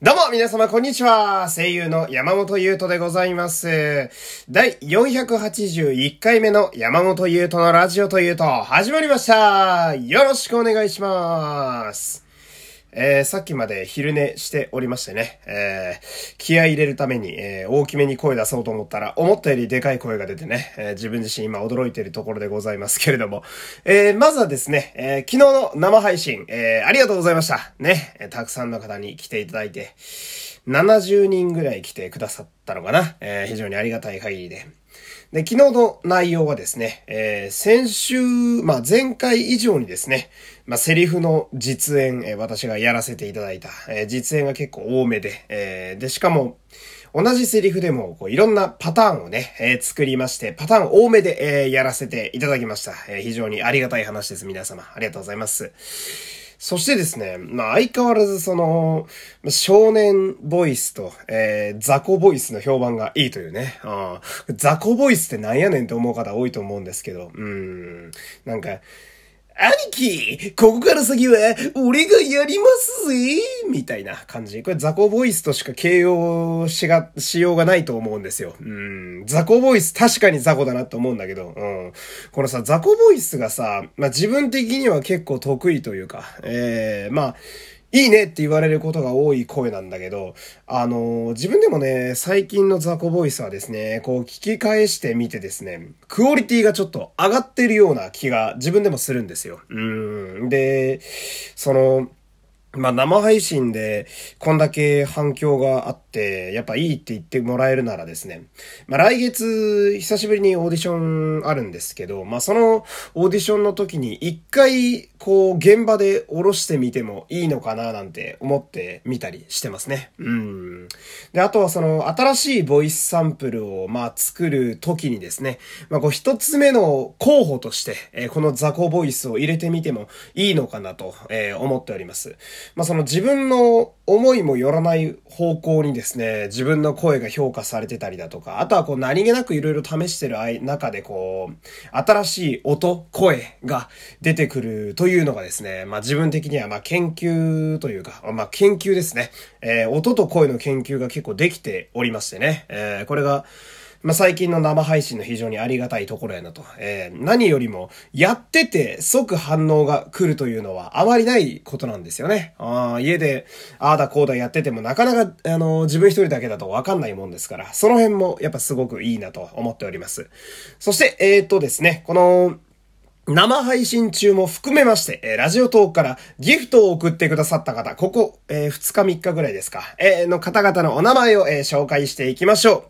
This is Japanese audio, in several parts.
どうも皆様こんにちは。声優の山本優斗でございます。第481回目の山本優斗のラジオというと始まりました。よろしくお願いします。えー、さっきまで昼寝しておりましてね、えー、気合入れるために、えー、大きめに声出そうと思ったら、思ったよりでかい声が出てね、え、自分自身今驚いているところでございますけれども、え、まずはですね、え、昨日の生配信、え、ありがとうございました。ね、え、たくさんの方に来ていただいて、70人ぐらい来てくださったのかな、え、非常にありがたい限りで。で、昨日の内容はですね、えー、先週、まあ、前回以上にですね、まあ、セリフの実演、えー、私がやらせていただいた、えー、実演が結構多めで、えー、で、しかも、同じセリフでも、こう、いろんなパターンをね、えー、作りまして、パターン多めで、えー、やらせていただきました。えー、非常にありがたい話です、皆様。ありがとうございます。そしてですね、まあ相変わらずその、少年ボイスと、えー、雑魚ボイスの評判がいいというね。あ雑魚ボイスってなんやねんって思う方多いと思うんですけど、うん。なんか、兄貴ここから先は、俺がやりますぜみたいな感じ。これ雑魚ボイスとしか形容しが、しようがないと思うんですよ。うん。雑魚ボイス確かに雑魚だなと思うんだけど、うん。このさ、雑魚ボイスがさ、まあ、自分的には結構得意というか、ええー、まあ、いいねって言われることが多い声なんだけど、あの、自分でもね、最近のザコボイスはですね、こう聞き返してみてですね、クオリティがちょっと上がってるような気が自分でもするんですよ。うん。で、その、まあ、生配信でこんだけ反響があって、やっぱいいって言ってもらえるならですね。まあ、来月久しぶりにオーディションあるんですけど、まあ、そのオーディションの時に一回こう現場で下ろしてみてもいいのかななんて思ってみたりしてますね。うん。で、あとはその新しいボイスサンプルをまあ作る時にですね、まあ、こう一つ目の候補として、えー、このザコボイスを入れてみてもいいのかなと、えー、思っております。まあ、その自分の思いもよらない方向にですね、自分の声が評価されてたりだとか、あとはこう何気なくいろいろ試してる中でこう、新しい音、声が出てくるというのがですね、まあ自分的にはまあ研究というか、まあ研究ですね。えー、音と声の研究が結構できておりましてね、えー、これが、まあ、最近の生配信の非常にありがたいところやなと。えー、何よりも、やってて即反応が来るというのはあまりないことなんですよね。あ家で、ああだこうだやっててもなかなか、あのー、自分一人だけだとわかんないもんですから、その辺もやっぱすごくいいなと思っております。そして、えー、っとですね、この、生配信中も含めまして、えー、ラジオトークからギフトを送ってくださった方、ここ、えー、2日3日ぐらいですか、えー、の方々のお名前を、えー、紹介していきましょう。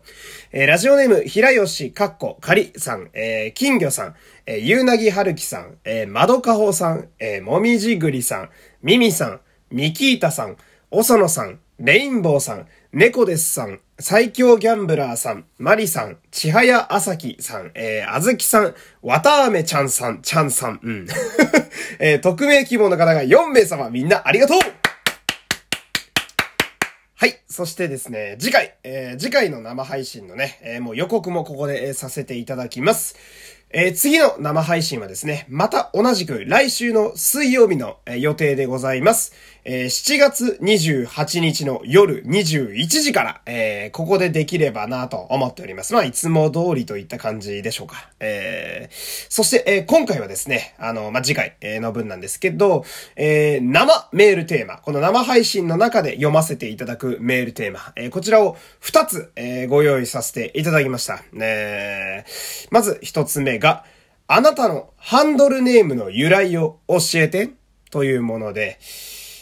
えー、ラジオネーム、平吉かっこかりさん、えー、金魚さん、えー、ゆうなぎはるきさん、えー、まどかほさん、えー、もみじぐりさん、みみさん、みきーたさん、おそのさん、レインボーさん、猫ですさん、最強ギャンブラーさん、マリさん、ちはやあさきさん、えー、あずきさん、わたあめちゃんさん、ちゃんさん、うん。えー、匿名希望の方が4名様、みんなありがとうはい。そしてですね、次回、えー、次回の生配信のね、えー、もう予告もここで、えー、させていただきます。えー、次の生配信はですね、また同じく来週の水曜日の、え、予定でございます。えー、7月28日の夜21時から、えー、ここでできればなと思っております。まあ、いつも通りといった感じでしょうか。えー、そして、えー、今回はですね、あの、まあ、次回の分なんですけど、えー、生メールテーマ、この生配信の中で読ませていただくメールテーマ、えー、こちらを2つ、え、ご用意させていただきました。えー、まず1つ目が、あなたのハンドルネームの由来を教えてというもので、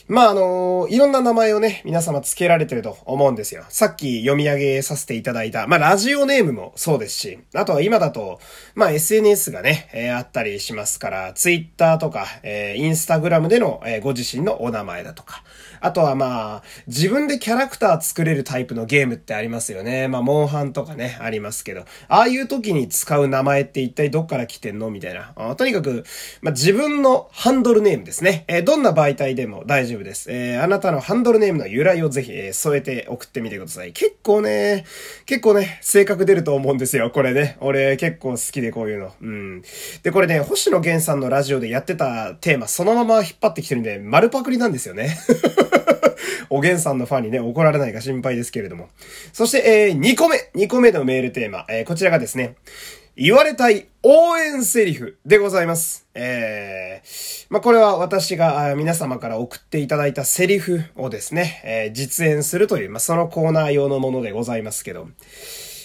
まあ、あの、いろんな名前をね、皆様付けられてると思うんですよ。さっき読み上げさせていただいた、まあ、ラジオネームもそうですし、あとは今だと、まあ、SNS がね、えー、あったりしますから、Twitter とか、えー、Instagram での、えー、ご自身のお名前だとか、あとはまあ、自分でキャラクター作れるタイプのゲームってありますよね。まあ、モンハンとかね、ありますけど、ああいう時に使う名前って一体どっから来てんの？みたいな。とにかく、まあ、自分のハンドルネームですね。えー、どんな媒体でも大丈夫です。えー、あなたのハンドルネームの由来をぜひ、えー、添えて送ってみてください。結構ね、結構ね、性格出ると思うんですよ。これね。俺結構好きでこういうの。うん。で、これね、星野源さんのラジオでやってたテーマそのまま引っ張ってきてるんで、丸パクリなんですよね。おげんさんのファンにね、怒られないか心配ですけれども。そして、えー、2個目、2個目のメールテーマ、えー、こちらがですね、言われたい応援セリフでございます。えー、まあ、これは私が皆様から送っていただいたセリフをですね、えー、実演するという、まあ、そのコーナー用のものでございますけど、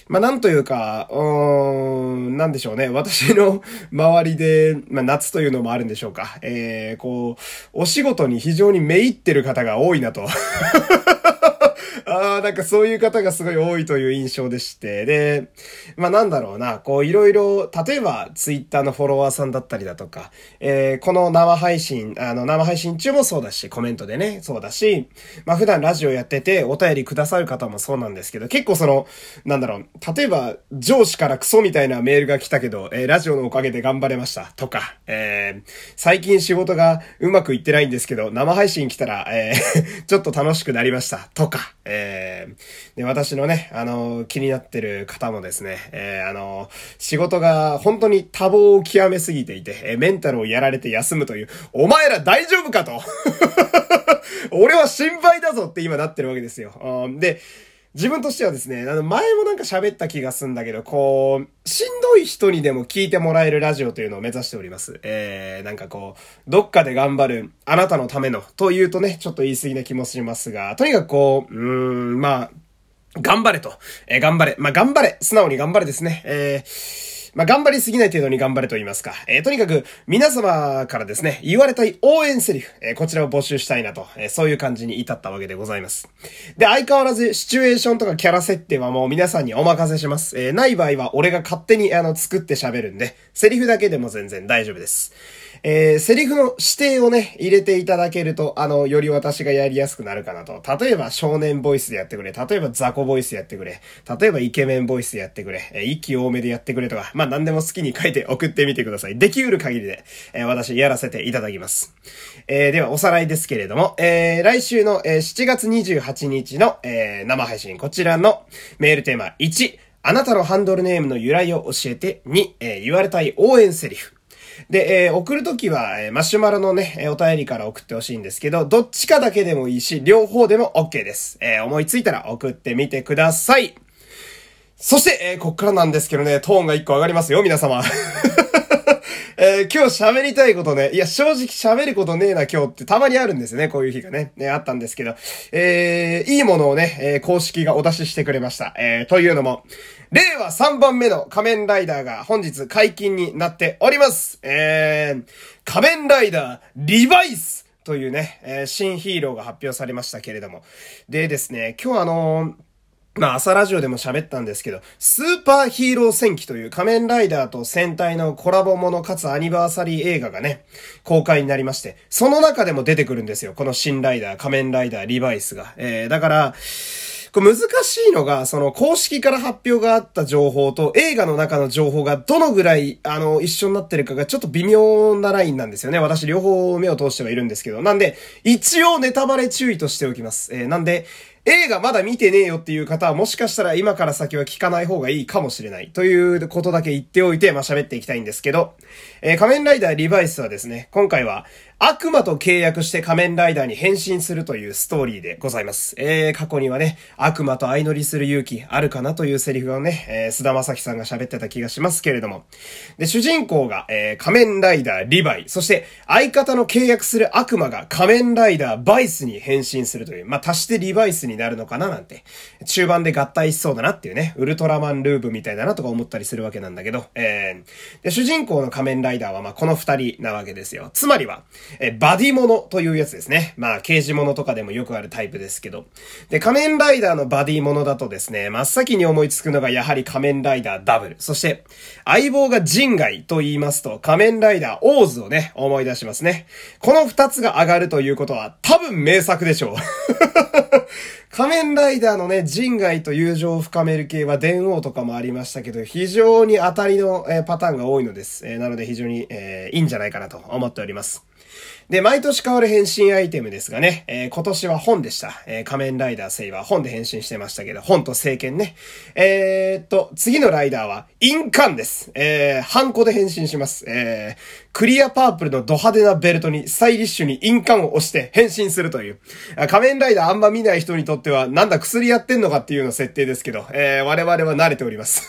まあ、なんというか、うーん、なんでしょうね。私の 周りで、まあ、夏というのもあるんでしょうか。えー、こう、お仕事に非常にめいってる方が多いなと。ああ、なんかそういう方がすごい多いという印象でして、で、まあなんだろうな、こういろいろ、例えばツイッターのフォロワーさんだったりだとか、えー、この生配信、あの生配信中もそうだし、コメントでね、そうだし、まあ普段ラジオやっててお便りくださる方もそうなんですけど、結構その、なんだろう、例えば上司からクソみたいなメールが来たけど、えー、ラジオのおかげで頑張れましたとか、えー、最近仕事がうまくいってないんですけど、生配信来たら、えー、ちょっと楽しくなりましたとか、えー、で、私のね、あの、気になってる方もですね、えー、あの、仕事が本当に多忙を極めすぎていて、えー、メンタルをやられて休むという、お前ら大丈夫かと 俺は心配だぞって今なってるわけですよ。で、自分としてはですね、あの、前もなんか喋った気がすんだけど、こう、しんどい人にでも聞いてもらえるラジオというのを目指しております。えー、なんかこう、どっかで頑張る、あなたのための、というとね、ちょっと言い過ぎな気もしますが、とにかくこう、うーん、まあ、頑張れと。えー、頑張れ。まあ、頑張れ。素直に頑張れですね。えー、まあ、頑張りすぎない程度に頑張れと言いますか。えー、とにかく、皆様からですね、言われたい応援セリフ、えー、こちらを募集したいなと、えー、そういう感じに至ったわけでございます。で、相変わらず、シチュエーションとかキャラ設定はもう皆さんにお任せします。えー、ない場合は、俺が勝手に、あの、作って喋るんで、セリフだけでも全然大丈夫です。えー、セリフの指定をね、入れていただけると、あの、より私がやりやすくなるかなと。例えば少年ボイスでやってくれ。例えば雑魚ボイスでやってくれ。例えばイケメンボイスでやってくれ。えー、息多めでやってくれとか。まあ、何でも好きに書いて送ってみてください。できうる限りで、えー、私やらせていただきます。えー、では、おさらいですけれども、えー、来週の、えー、7月28日の、えー、生配信、こちらのメールテーマ1、あなたのハンドルネームの由来を教えて、2、えー、言われたい応援セリフ。で、えー、送るときは、え、マシュマロのね、えお便りから送ってほしいんですけど、どっちかだけでもいいし、両方でも OK です。えー、思いついたら送ってみてください。そして、えー、こっからなんですけどね、トーンが一個上がりますよ、皆様。えー、今日喋りたいことね、いや、正直喋ることねえな今日ってたまにあるんですよね、こういう日がね、ね、あったんですけど、えー、いいものをね、えー、公式がお出ししてくれました。えー、というのも、令和3番目の仮面ライダーが本日解禁になっております。えー、仮面ライダーリバイスというね、えー、新ヒーローが発表されましたけれども。でですね、今日あのーまあ朝ラジオでも喋ったんですけど、スーパーヒーロー戦記という仮面ライダーと戦隊のコラボものかつアニバーサリー映画がね、公開になりまして、その中でも出てくるんですよ。この新ライダー、仮面ライダー、リバイスが。えー、だから、難しいのが、その公式から発表があった情報と映画の中の情報がどのぐらい、あの、一緒になってるかがちょっと微妙なラインなんですよね。私両方目を通してはいるんですけど。なんで、一応ネタバレ注意としておきます。えー、なんで、映画まだ見てねえよっていう方はもしかしたら今から先は聞かない方がいいかもしれないということだけ言っておいて、まあ、喋っていきたいんですけど、えー、仮面ライダーリバイスはですね、今回は悪魔と契約して仮面ライダーに変身するというストーリーでございます。えー、過去にはね、悪魔と相乗りする勇気あるかなというセリフをね、えー、須田正樹さんが喋ってた気がしますけれども。で、主人公が、えー、仮面ライダーリヴァイ、そして相方の契約する悪魔が仮面ライダーバイスに変身するという、まあ、足してリバイスにになるのかななんて、中盤で合体しそうだなっていうね、ウルトラマンルーブみたいだなとか思ったりするわけなんだけど、えー、で、主人公の仮面ライダーはまあ、この二人なわけですよ。つまりは、えー、バディモノというやつですね。まあ、刑事物とかでもよくあるタイプですけど。で、仮面ライダーのバディものだとですね、真っ先に思いつくのがやはり仮面ライダーダブル。そして、相棒が人外と言いますと、仮面ライダーオーズをね、思い出しますね。この二つが上がるということは、多分名作でしょう。仮面ライダーのね、人外と友情を深める系は電王とかもありましたけど、非常に当たりの、えー、パターンが多いのです。えー、なので非常に、えー、いいんじゃないかなと思っております。で、毎年変わる変身アイテムですがね、えー、今年は本でした。えー、仮面ライダーセイバー本で変身してましたけど、本と聖剣ね。えー、っと、次のライダーは、印鑑です。えー、ハンコで変身します。えー、クリアパープルのド派手なベルトにスタイリッシュに印鑑を押して変身するという。仮面ライダーあんま見ない人にとっては、なんだ薬やってんのかっていうの設定ですけど、えー、我々は慣れております。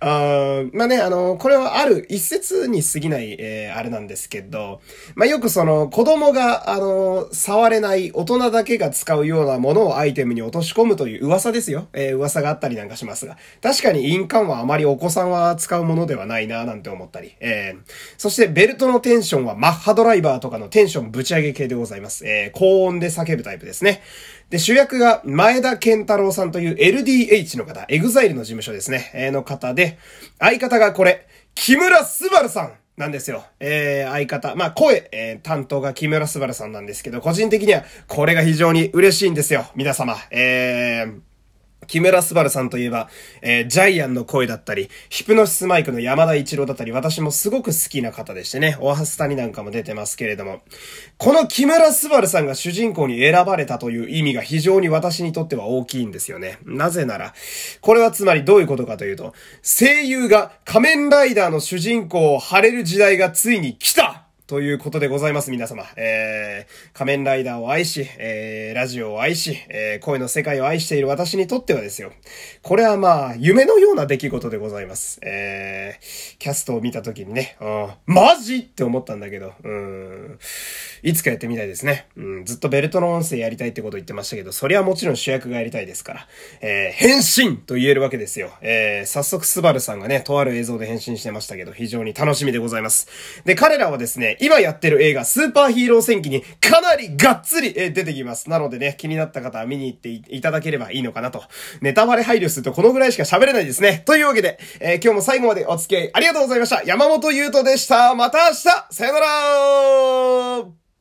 あまあね、あの、これはある一説に過ぎない、えー、あれなんですけど、まあよくその子供が、あの、触れない大人だけが使うようなものをアイテムに落とし込むという噂ですよ。えー、噂があったりなんかしますが。確かに印鑑はあまりお子さんは使うものではないななんて思ったり。えー、そしてベルトのテンションはマッハドライバーとかのテンションぶち上げ系でございます。えー、高音で叫ぶタイプですね。で、主役が前田健太郎さんという LDH の方、EXILE の事務所ですね、え、の方で、相方がこれ、木村すばるさんなんですよ。えー、相方。まあ、声、えー、担当が木村すばるさんなんですけど、個人的にはこれが非常に嬉しいんですよ。皆様。えー、木村昴さんといえば、えー、ジャイアンの声だったり、ヒプノシスマイクの山田一郎だったり、私もすごく好きな方でしてね、オアハスタになんかも出てますけれども、この木村昴さんが主人公に選ばれたという意味が非常に私にとっては大きいんですよね。なぜなら、これはつまりどういうことかというと、声優が仮面ライダーの主人公を張れる時代がついに来たということでございます、皆様。えー、仮面ライダーを愛し、えー、ラジオを愛し、えー、声の世界を愛している私にとってはですよ。これはまあ、夢のような出来事でございます。えー、キャストを見た時にね、うん、マジって思ったんだけど、うん、いつかやってみたいですね。うん、ずっとベルトの音声やりたいってこと言ってましたけど、それはもちろん主役がやりたいですから、えー、変身と言えるわけですよ。えー、早速スバルさんがね、とある映像で変身してましたけど、非常に楽しみでございます。で、彼らはですね、今やってる映画、スーパーヒーロー戦記にかなりがっつり、え出てきます。なのでね、気になった方は見に行っていただければいいのかなと。ネタバレ配慮するとこのぐらいしか喋れないですね。というわけで、えー、今日も最後までお付き合いありがとうございました。山本優斗でした。また明日さよなら